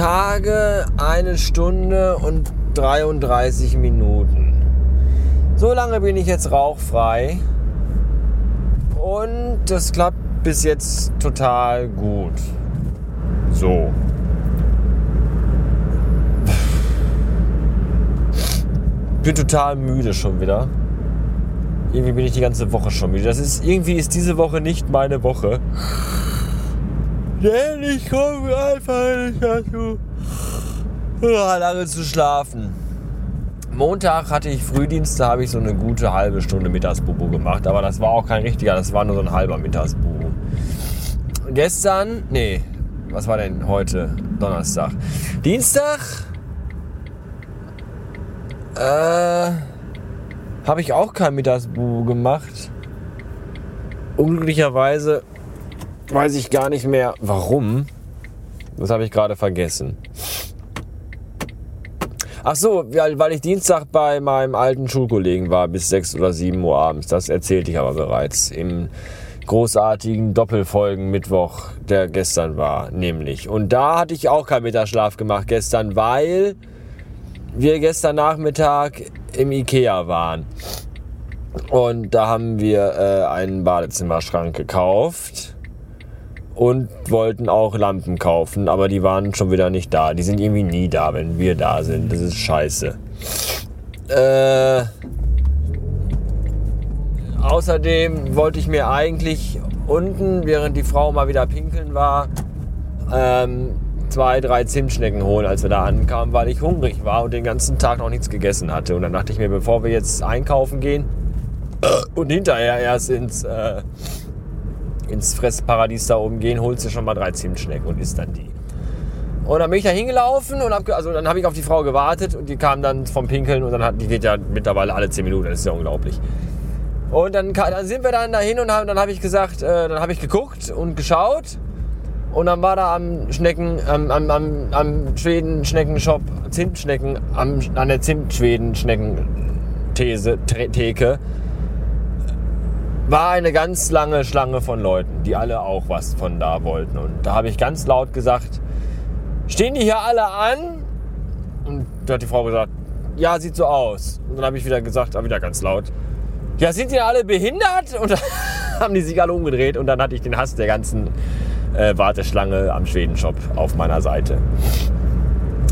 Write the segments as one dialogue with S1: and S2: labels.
S1: Tage, eine Stunde und 33 Minuten. So lange bin ich jetzt rauchfrei. Und das klappt bis jetzt total gut. So. Bin total müde schon wieder. Irgendwie bin ich die ganze Woche schon müde. Das ist irgendwie ist diese Woche nicht meine Woche. Denn ich komme einfach nicht dazu, lange zu schlafen. Montag hatte ich Frühdienst, da habe ich so eine gute halbe Stunde Mittagsbubu gemacht. Aber das war auch kein richtiger, das war nur so ein halber Mittagsbubu. Gestern, nee, was war denn heute? Donnerstag. Dienstag äh, habe ich auch kein Mittagsbubu gemacht. Unglücklicherweise weiß ich gar nicht mehr warum. Das habe ich gerade vergessen. Ach so, weil ich Dienstag bei meinem alten Schulkollegen war bis 6 oder 7 Uhr abends. Das erzählte ich aber bereits im großartigen Doppelfolgen Mittwoch, der gestern war, nämlich. Und da hatte ich auch keinen Mittagsschlaf gemacht gestern, weil wir gestern Nachmittag im Ikea waren. Und da haben wir äh, einen Badezimmerschrank gekauft und wollten auch Lampen kaufen, aber die waren schon wieder nicht da. Die sind irgendwie nie da, wenn wir da sind. Das ist scheiße. Äh, außerdem wollte ich mir eigentlich unten, während die Frau mal wieder pinkeln war, ähm, zwei, drei Zimtschnecken holen, als wir da ankamen, weil ich hungrig war und den ganzen Tag noch nichts gegessen hatte. Und dann dachte ich mir, bevor wir jetzt einkaufen gehen und hinterher erst ins äh, ins Fressparadies da oben gehen, holst du schon mal drei Zimtschnecken und isst dann die. Und dann bin ich da hingelaufen und hab, also dann habe ich auf die Frau gewartet und die kam dann vom Pinkeln und dann hat, die geht ja mittlerweile alle 10 Minuten, das ist ja unglaublich. Und dann, dann sind wir dann dahin und haben, dann habe ich gesagt, äh, dann habe ich geguckt und geschaut und dann war da am Schnecken, am, am, am, am Schweden-Schneckenshop, Zimtschnecken, am, an der Zimt-Schweden-Schnecken-Theke war eine ganz lange Schlange von Leuten, die alle auch was von da wollten. Und da habe ich ganz laut gesagt, stehen die hier alle an? Und da hat die Frau gesagt, ja, sieht so aus. Und dann habe ich wieder gesagt, aber wieder ganz laut, ja, sind die alle behindert? Und dann haben die sich alle umgedreht und dann hatte ich den Hass der ganzen äh, Warteschlange am Schwedenshop auf meiner Seite.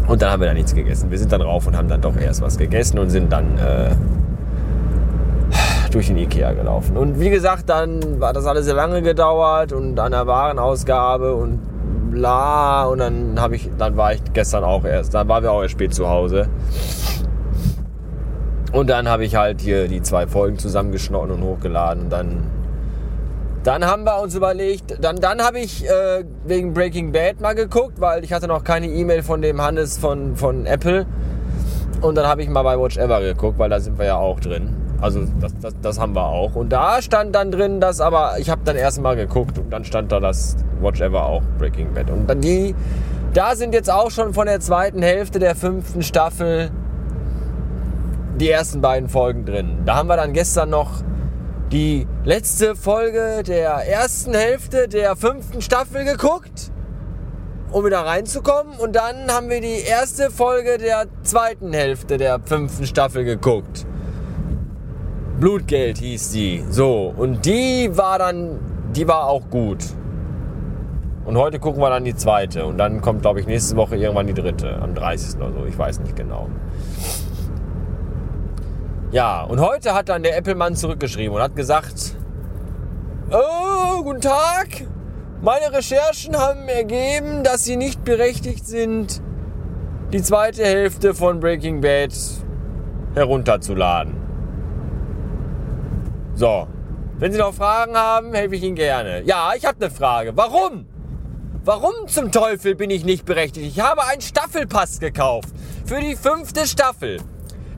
S1: Und dann haben wir da nichts gegessen. Wir sind dann rauf und haben dann doch erst was gegessen und sind dann äh, durch den Ikea gelaufen. Und wie gesagt, dann war das alles sehr lange gedauert und an der Warenausgabe und bla. Und dann habe ich, dann war ich gestern auch erst, dann waren wir auch erst spät zu Hause. Und dann habe ich halt hier die zwei Folgen zusammengeschnitten und hochgeladen. Und dann, dann haben wir uns überlegt, dann, dann habe ich äh, wegen Breaking Bad mal geguckt, weil ich hatte noch keine E-Mail von dem Hannes von, von Apple. Und dann habe ich mal bei Watch Ever geguckt, weil da sind wir ja auch drin. Also das, das, das haben wir auch. Und da stand dann drin, dass aber, ich habe dann erst mal geguckt und dann stand da das Watch Ever auch Breaking Bad. Und dann die, da sind jetzt auch schon von der zweiten Hälfte der fünften Staffel die ersten beiden Folgen drin. Da haben wir dann gestern noch die letzte Folge der ersten Hälfte der fünften Staffel geguckt, um wieder reinzukommen. Und dann haben wir die erste Folge der zweiten Hälfte der fünften Staffel geguckt. Blutgeld hieß die. So, und die war dann, die war auch gut. Und heute gucken wir dann die zweite. Und dann kommt, glaube ich, nächste Woche irgendwann die dritte. Am 30. oder so. Ich weiß nicht genau. Ja, und heute hat dann der Applemann zurückgeschrieben und hat gesagt, oh, guten Tag. Meine Recherchen haben ergeben, dass Sie nicht berechtigt sind, die zweite Hälfte von Breaking Bad herunterzuladen. So, wenn Sie noch Fragen haben, helfe ich Ihnen gerne. Ja, ich habe eine Frage. Warum? Warum zum Teufel bin ich nicht berechtigt? Ich habe einen Staffelpass gekauft für die fünfte Staffel.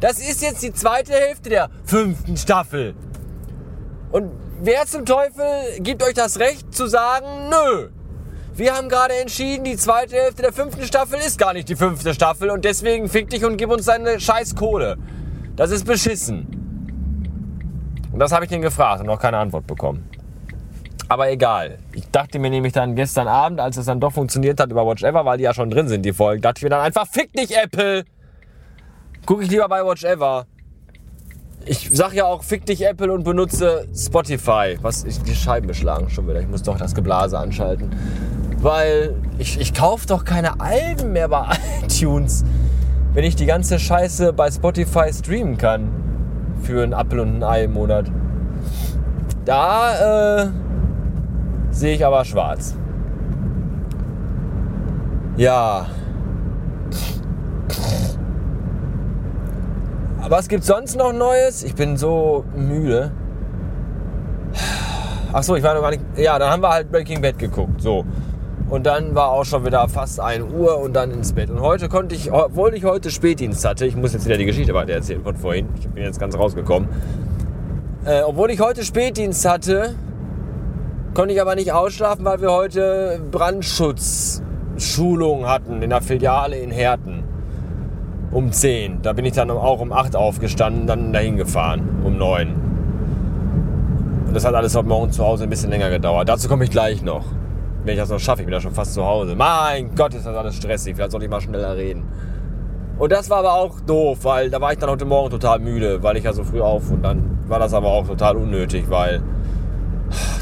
S1: Das ist jetzt die zweite Hälfte der fünften Staffel. Und wer zum Teufel gibt euch das Recht zu sagen, nö. Wir haben gerade entschieden, die zweite Hälfte der fünften Staffel ist gar nicht die fünfte Staffel und deswegen fick dich und gib uns deine scheiß Kohle. Das ist beschissen. Und das habe ich den gefragt und noch keine Antwort bekommen. Aber egal. Ich dachte mir nämlich dann gestern Abend, als es dann doch funktioniert hat über Watch Ever, weil die ja schon drin sind, die Folgen, dachte ich mir dann einfach, fick dich, Apple! Gucke ich lieber bei Watch Ever. Ich sag ja auch, fick dich, Apple, und benutze Spotify. Was, ich, die Scheiben beschlagen schon wieder. Ich muss doch das Geblase anschalten. Weil ich, ich kaufe doch keine Alben mehr bei iTunes, wenn ich die ganze Scheiße bei Spotify streamen kann. Für einen Apple und ein Ei im Monat. Da, äh, sehe ich aber schwarz. Ja. Was gibt's sonst noch Neues? Ich bin so müde. Ach so, ich war noch gar nicht. Ja, dann haben wir halt Breaking Bad geguckt. So. Und dann war auch schon wieder fast 1 Uhr und dann ins Bett. Und heute konnte ich, obwohl ich heute Spätdienst hatte, ich muss jetzt wieder die Geschichte weiter erzählen von vorhin. Ich bin jetzt ganz rausgekommen. Äh, obwohl ich heute Spätdienst hatte, Konnte ich aber nicht ausschlafen, weil wir heute Brandschutzschulung hatten in der Filiale in Herten. Um 10. Da bin ich dann auch um 8 aufgestanden, dann dahin gefahren. Um 9. Und das hat alles heute Morgen zu Hause ein bisschen länger gedauert. Dazu komme ich gleich noch. Wenn ich das noch schaffe, ich bin ja schon fast zu Hause. Mein Gott, ist das alles stressig. Vielleicht soll ich mal schneller reden. Und das war aber auch doof, weil da war ich dann heute Morgen total müde, weil ich ja so früh auf und dann war das aber auch total unnötig, weil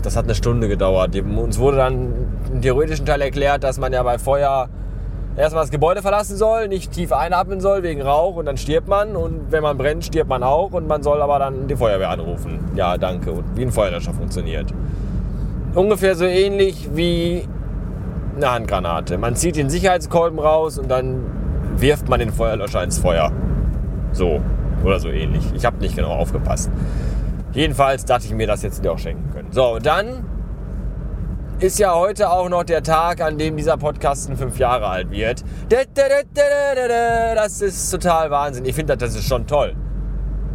S1: das hat eine Stunde gedauert. Uns wurde dann im theoretischen Teil erklärt, dass man ja bei Feuer erstmal das Gebäude verlassen soll, nicht tief einatmen soll wegen Rauch und dann stirbt man und wenn man brennt, stirbt man auch und man soll aber dann die Feuerwehr anrufen. Ja, danke. Und wie ein Feuerlöscher funktioniert. Ungefähr so ähnlich wie eine Handgranate. Man zieht den Sicherheitskolben raus und dann wirft man den Feuerlöscher ins Feuer. So oder so ähnlich. Ich habe nicht genau aufgepasst. Jedenfalls dachte ich mir das jetzt auch schenken können. So, dann ist ja heute auch noch der Tag, an dem dieser Podcast fünf Jahre alt wird. Das ist total Wahnsinn. Ich finde, das ist schon toll.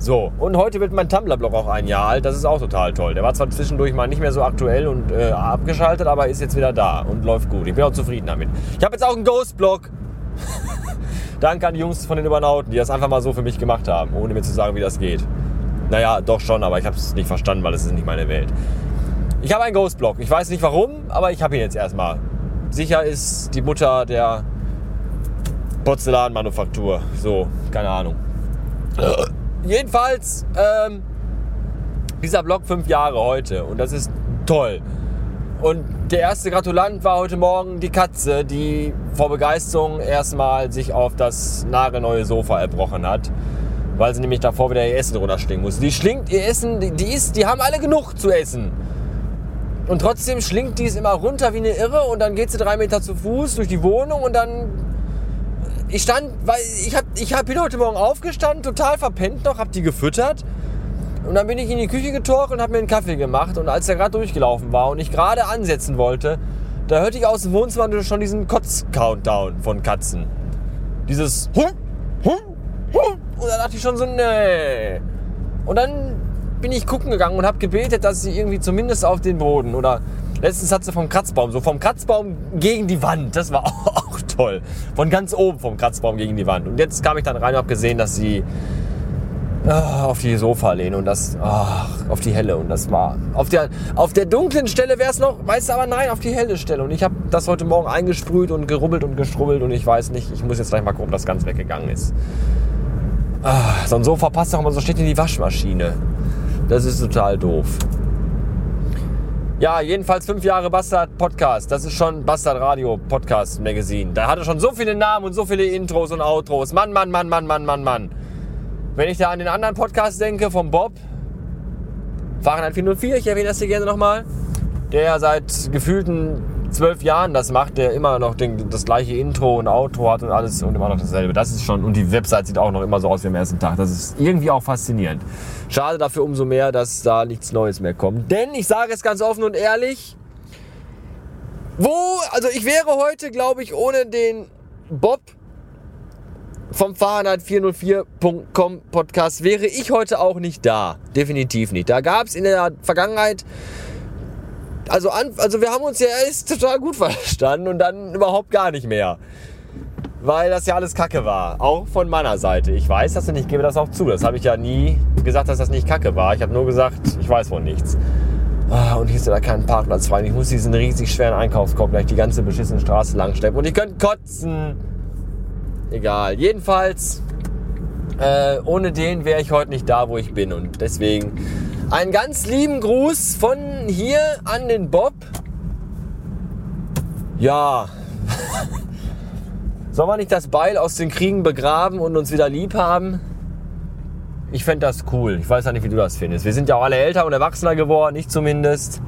S1: So, und heute wird mein Tumblr-Blog auch ein Jahr alt. Das ist auch total toll. Der war zwar zwischendurch mal nicht mehr so aktuell und äh, abgeschaltet, aber ist jetzt wieder da und läuft gut. Ich bin auch zufrieden damit. Ich habe jetzt auch einen Ghost-Blog. Danke an die Jungs von den Übernauten, die das einfach mal so für mich gemacht haben, ohne mir zu sagen, wie das geht. Naja, doch schon, aber ich habe es nicht verstanden, weil es ist nicht meine Welt. Ich habe einen Ghostblock. Ich weiß nicht warum, aber ich habe ihn jetzt erstmal. Sicher ist die Mutter der Porzellanmanufaktur. So, keine Ahnung. Jedenfalls, ähm, dieser Blog fünf Jahre heute und das ist toll. Und der erste Gratulant war heute Morgen die Katze, die vor Begeisterung erstmal sich auf das nagelneue Sofa erbrochen hat weil sie nämlich davor wieder ihr Essen runterschlingen muss. Die schlingt ihr Essen, die, die, ist, die haben alle genug zu essen. Und trotzdem schlingt die es immer runter wie eine Irre und dann geht sie drei Meter zu Fuß durch die Wohnung und dann. Ich stand, weil ich hab, ich hab heute Morgen aufgestanden, total verpennt noch, hab die gefüttert. Und dann bin ich in die Küche getorkt und hab mir einen Kaffee gemacht. Und als der gerade durchgelaufen war und ich gerade ansetzen wollte, da hörte ich aus dem Wohnzimmer schon diesen Kotz-Countdown von Katzen. Dieses Hum, Hum, Hum, und da dachte ich schon so, nee. Und dann bin ich gucken gegangen und habe gebetet, dass sie irgendwie zumindest auf den Boden oder letztens hat sie vom Kratzbaum, so vom Kratzbaum gegen die Wand, das war auch toll. Von ganz oben vom Kratzbaum gegen die Wand. Und jetzt kam ich dann rein und habe gesehen, dass sie ah, auf die Sofa lehnen und das ach, auf die helle und das war auf der auf der dunklen Stelle wäre es noch, weißt du, aber nein, auf die helle Stelle und ich habe das heute Morgen eingesprüht und gerubbelt und gestrubbelt und ich weiß nicht, ich muss jetzt gleich mal gucken, ob das ganz weggegangen ist. Ah, so ein Sofa passt doch immer so steht in die Waschmaschine. Das ist total doof. Ja, jedenfalls fünf Jahre Bastard Podcast. Das ist schon Bastard Radio Podcast Magazine. Da hatte schon so viele Namen und so viele Intros und Outros. Mann, Mann, Mann, Mann, Mann, Mann, Mann. Wenn ich da an den anderen Podcast denke, vom Bob, Fahrenheit 404, ich erwähne das hier gerne nochmal, der seit gefühlten zwölf Jahren das macht, der immer noch den, das gleiche Intro und Outro hat und alles und immer noch dasselbe. Das ist schon, und die Website sieht auch noch immer so aus wie am ersten Tag. Das ist irgendwie auch faszinierend. Schade dafür umso mehr, dass da nichts Neues mehr kommt. Denn ich sage es ganz offen und ehrlich, wo, also ich wäre heute, glaube ich, ohne den Bob vom Fahrenheit404.com Podcast wäre ich heute auch nicht da. Definitiv nicht. Da gab es in der Vergangenheit also, an, also wir haben uns ja erst total gut verstanden und dann überhaupt gar nicht mehr. Weil das ja alles Kacke war. Auch von meiner Seite. Ich weiß das und ich gebe das auch zu. Das habe ich ja nie gesagt, dass das nicht Kacke war. Ich habe nur gesagt, ich weiß von nichts. Ah, und hier ist ja da kein Parkplatz frei. Ich muss diesen riesig schweren Einkaufskorb gleich die ganze beschissene Straße lang steppen. Und ich könnte kotzen. Egal. Jedenfalls, äh, ohne den wäre ich heute nicht da, wo ich bin. Und deswegen einen ganz lieben Gruß von hier an den Bob. Ja. Soll man nicht das Beil aus den Kriegen begraben und uns wieder lieb haben? Ich fände das cool. Ich weiß ja nicht, wie du das findest. Wir sind ja auch alle älter und erwachsener geworden, ich zumindest.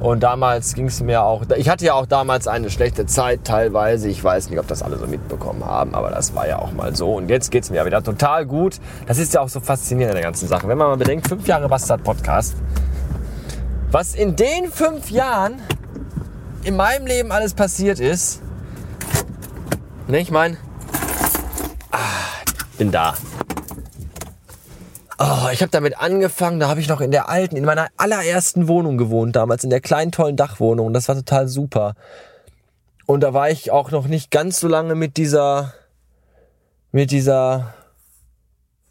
S1: Und damals ging es mir auch. Ich hatte ja auch damals eine schlechte Zeit teilweise. Ich weiß nicht, ob das alle so mitbekommen haben, aber das war ja auch mal so. Und jetzt geht es mir ja wieder total gut. Das ist ja auch so faszinierend in der ganzen Sache. Wenn man mal bedenkt, fünf Jahre Bastard Podcast. Was in den fünf Jahren in meinem Leben alles passiert ist. Ne, ich meine, ah, bin da. Oh, ich habe damit angefangen, da habe ich noch in der alten, in meiner allerersten Wohnung gewohnt, damals in der kleinen tollen Dachwohnung. Das war total super. Und da war ich auch noch nicht ganz so lange mit dieser, mit dieser,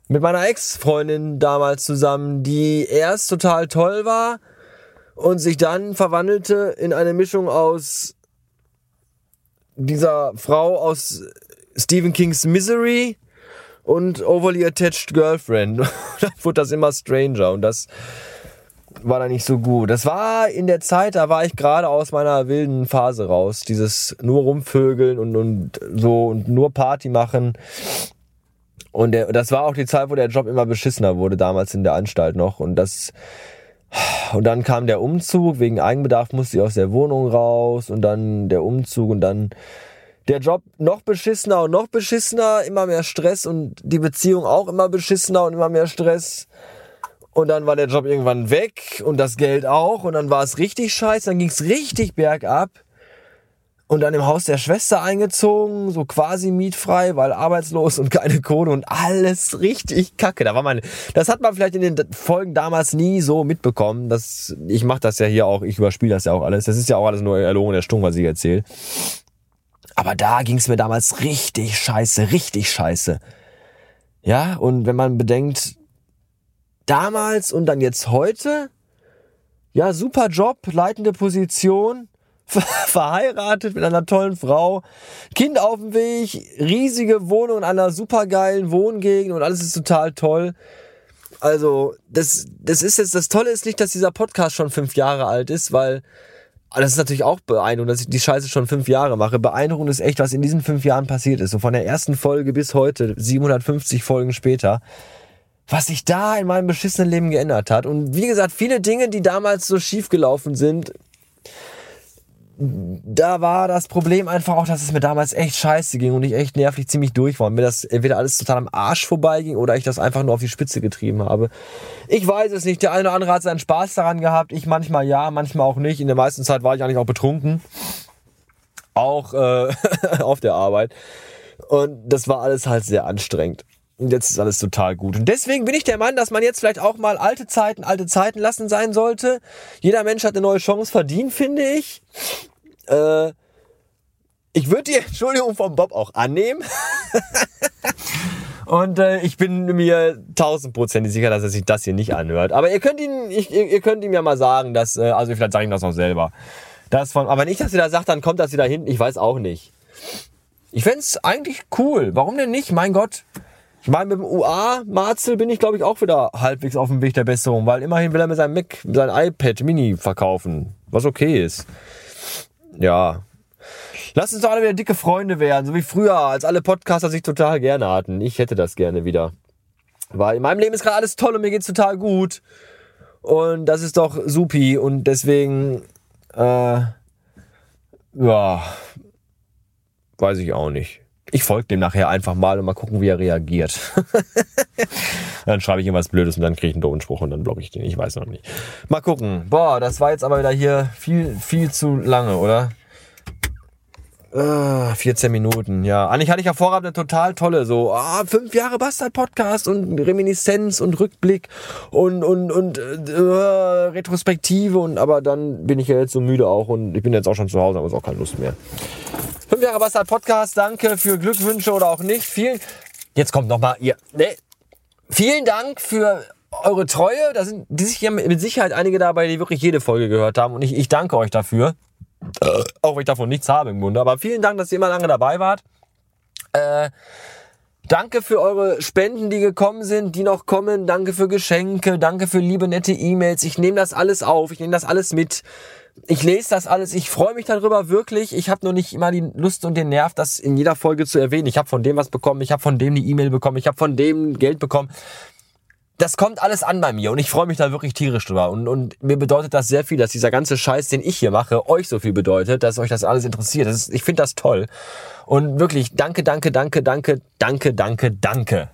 S1: mit meiner Ex-Freundin damals zusammen, die erst total toll war und sich dann verwandelte in eine Mischung aus dieser Frau aus Stephen Kings Misery und Overly Attached Girlfriend. dann wurde das immer stranger und das war dann nicht so gut. Das war in der Zeit, da war ich gerade aus meiner wilden Phase raus. Dieses nur rumvögeln und, und so und nur Party machen. Und der, das war auch die Zeit, wo der Job immer beschissener wurde, damals in der Anstalt noch. Und das, und dann kam der Umzug, wegen Eigenbedarf musste ich aus der Wohnung raus und dann der Umzug und dann der Job noch beschissener und noch beschissener, immer mehr Stress und die Beziehung auch immer beschissener und immer mehr Stress. Und dann war der Job irgendwann weg und das Geld auch und dann war es richtig scheiße, dann ging es richtig bergab. Und dann im Haus der Schwester eingezogen, so quasi mietfrei, weil arbeitslos und keine Kohle und alles richtig kacke. Da war man, das hat man vielleicht in den Folgen damals nie so mitbekommen. Das, ich mache das ja hier auch, ich überspiele das ja auch alles. Das ist ja auch alles nur erlogen der Stung, was ich erzähle. Aber da ging es mir damals richtig scheiße, richtig scheiße. Ja, und wenn man bedenkt, damals und dann jetzt heute, ja, super Job, leitende Position, verheiratet mit einer tollen Frau, Kind auf dem Weg, riesige Wohnung in einer supergeilen Wohngegend und alles ist total toll. Also, das, das ist jetzt, das Tolle ist nicht, dass dieser Podcast schon fünf Jahre alt ist, weil das ist natürlich auch beeindruckend, dass ich die Scheiße schon fünf Jahre mache. Beeindruckend ist echt, was in diesen fünf Jahren passiert ist. So von der ersten Folge bis heute, 750 Folgen später, was sich da in meinem beschissenen Leben geändert hat. Und wie gesagt, viele Dinge, die damals so schief gelaufen sind, da war das Problem einfach auch, dass es mir damals echt scheiße ging und ich echt nervlich ziemlich durch war und mir das entweder alles total am Arsch vorbeiging oder ich das einfach nur auf die Spitze getrieben habe. Ich weiß es nicht. Der eine oder andere hat seinen Spaß daran gehabt. Ich manchmal ja, manchmal auch nicht. In der meisten Zeit war ich eigentlich auch betrunken. Auch äh, auf der Arbeit. Und das war alles halt sehr anstrengend. Und jetzt ist alles total gut. Und deswegen bin ich der Mann, dass man jetzt vielleicht auch mal alte Zeiten, alte Zeiten lassen sein sollte. Jeder Mensch hat eine neue Chance verdient, finde ich. Äh, ich würde die Entschuldigung vom Bob auch annehmen. Und äh, ich bin mir tausendprozentig sicher, dass er sich das hier nicht anhört. Aber ihr könnt ihn, ich, ihr könnt ihm ja mal sagen, dass, äh, also vielleicht sage ich ihm das noch selber. Das von, aber wenn ich das wieder sage, dann kommt das wieder hinten. Ich weiß auch nicht. Ich fände eigentlich cool. Warum denn nicht? Mein Gott. Ich meine, mit dem UA-Marzel bin ich, glaube ich, auch wieder halbwegs auf dem Weg der Besserung, weil immerhin will er mit seinem Mac, seinem iPad Mini verkaufen, was okay ist. Ja. Lass uns doch alle wieder dicke Freunde werden, so wie früher, als alle Podcaster sich total gerne hatten. Ich hätte das gerne wieder. Weil in meinem Leben ist gerade alles toll und mir geht's total gut. Und das ist doch supi. Und deswegen, äh, ja, weiß ich auch nicht. Ich folge dem nachher einfach mal und mal gucken, wie er reagiert. dann schreibe ich ihm was Blödes und dann kriege ich einen doofen Spruch und dann blocke ich den. Ich weiß noch nicht. Mal gucken. Boah, das war jetzt aber wieder hier viel, viel zu lange, oder? Uh, 14 Minuten, ja. Eigentlich hatte ich ja vorab eine total tolle, so, ah, fünf Jahre Bastard-Podcast und Reminiszenz und Rückblick und, und, und äh, Retrospektive und aber dann bin ich ja jetzt so müde auch und ich bin jetzt auch schon zu Hause, aber ist auch keine Lust mehr. Fünf Jahre Bastard Podcast, danke für Glückwünsche oder auch nicht. Vielen, jetzt kommt nochmal, ihr, ne, vielen Dank für eure Treue. Da sind die sich mit Sicherheit einige dabei, die wirklich jede Folge gehört haben. Und ich, ich danke euch dafür. Äh, auch wenn ich davon nichts habe im Grunde. Aber vielen Dank, dass ihr immer lange dabei wart. Äh, Danke für eure Spenden, die gekommen sind, die noch kommen. Danke für Geschenke. Danke für liebe, nette E-Mails. Ich nehme das alles auf. Ich nehme das alles mit. Ich lese das alles. Ich freue mich darüber wirklich. Ich habe nur nicht immer die Lust und den Nerv, das in jeder Folge zu erwähnen. Ich habe von dem was bekommen. Ich habe von dem die E-Mail bekommen. Ich habe von dem Geld bekommen das kommt alles an bei mir und ich freue mich da wirklich tierisch drüber. Und, und mir bedeutet das sehr viel, dass dieser ganze Scheiß, den ich hier mache, euch so viel bedeutet, dass euch das alles interessiert. Das ist, ich finde das toll. Und wirklich, danke, danke, danke, danke, danke, danke, danke.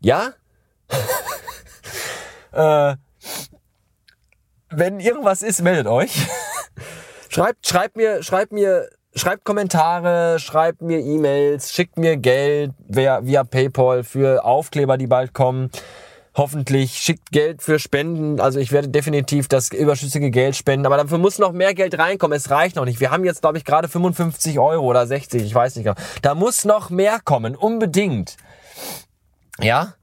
S1: Ja? äh, wenn irgendwas ist, meldet euch. schreibt, schreibt mir, schreibt mir schreibt Kommentare, schreibt mir E-Mails, schickt mir Geld via, via PayPal für Aufkleber, die bald kommen. Hoffentlich schickt Geld für Spenden. Also ich werde definitiv das überschüssige Geld spenden. Aber dafür muss noch mehr Geld reinkommen. Es reicht noch nicht. Wir haben jetzt, glaube ich, gerade 55 Euro oder 60. Ich weiß nicht genau. Da muss noch mehr kommen. Unbedingt. Ja?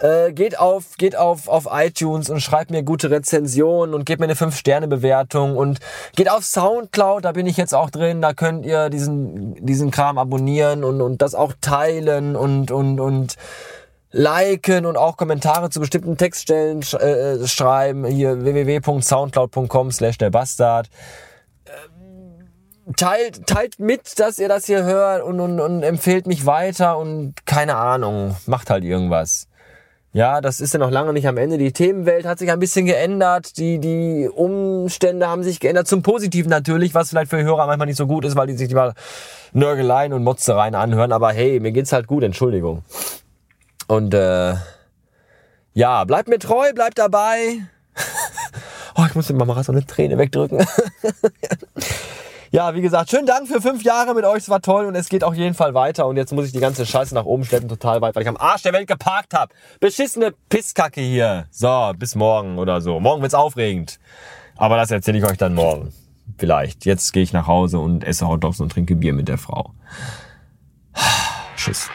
S1: Äh, geht auf, geht auf, auf iTunes und schreibt mir gute Rezensionen und gebt mir eine 5-Sterne-Bewertung und geht auf Soundcloud, da bin ich jetzt auch drin, da könnt ihr diesen, diesen Kram abonnieren und, und das auch teilen und, und, und liken und auch Kommentare zu bestimmten Textstellen sch äh, schreiben. Hier www.soundcloud.com slash der Bastard. Ähm, teilt, teilt mit, dass ihr das hier hört und, und, und empfehlt mich weiter und keine Ahnung, macht halt irgendwas. Ja, das ist ja noch lange nicht am Ende. Die Themenwelt hat sich ein bisschen geändert. Die, die Umstände haben sich geändert. Zum Positiven natürlich, was vielleicht für Hörer manchmal nicht so gut ist, weil die sich lieber Nörgeleien und Motzereien anhören. Aber hey, mir geht's halt gut, Entschuldigung. Und äh, ja, bleibt mir treu, bleibt dabei. oh, ich muss dem Mama so eine Träne wegdrücken. Ja, wie gesagt, schönen Dank für fünf Jahre mit euch. Es war toll und es geht auf jeden Fall weiter. Und jetzt muss ich die ganze Scheiße nach oben schleppen, total weit, weil ich am Arsch der Welt geparkt habe. Beschissene Pisskacke hier. So, bis morgen oder so. Morgen wird's aufregend. Aber das erzähle ich euch dann morgen. Vielleicht. Jetzt gehe ich nach Hause und esse Hotdogs und trinke Bier mit der Frau. Tschüss.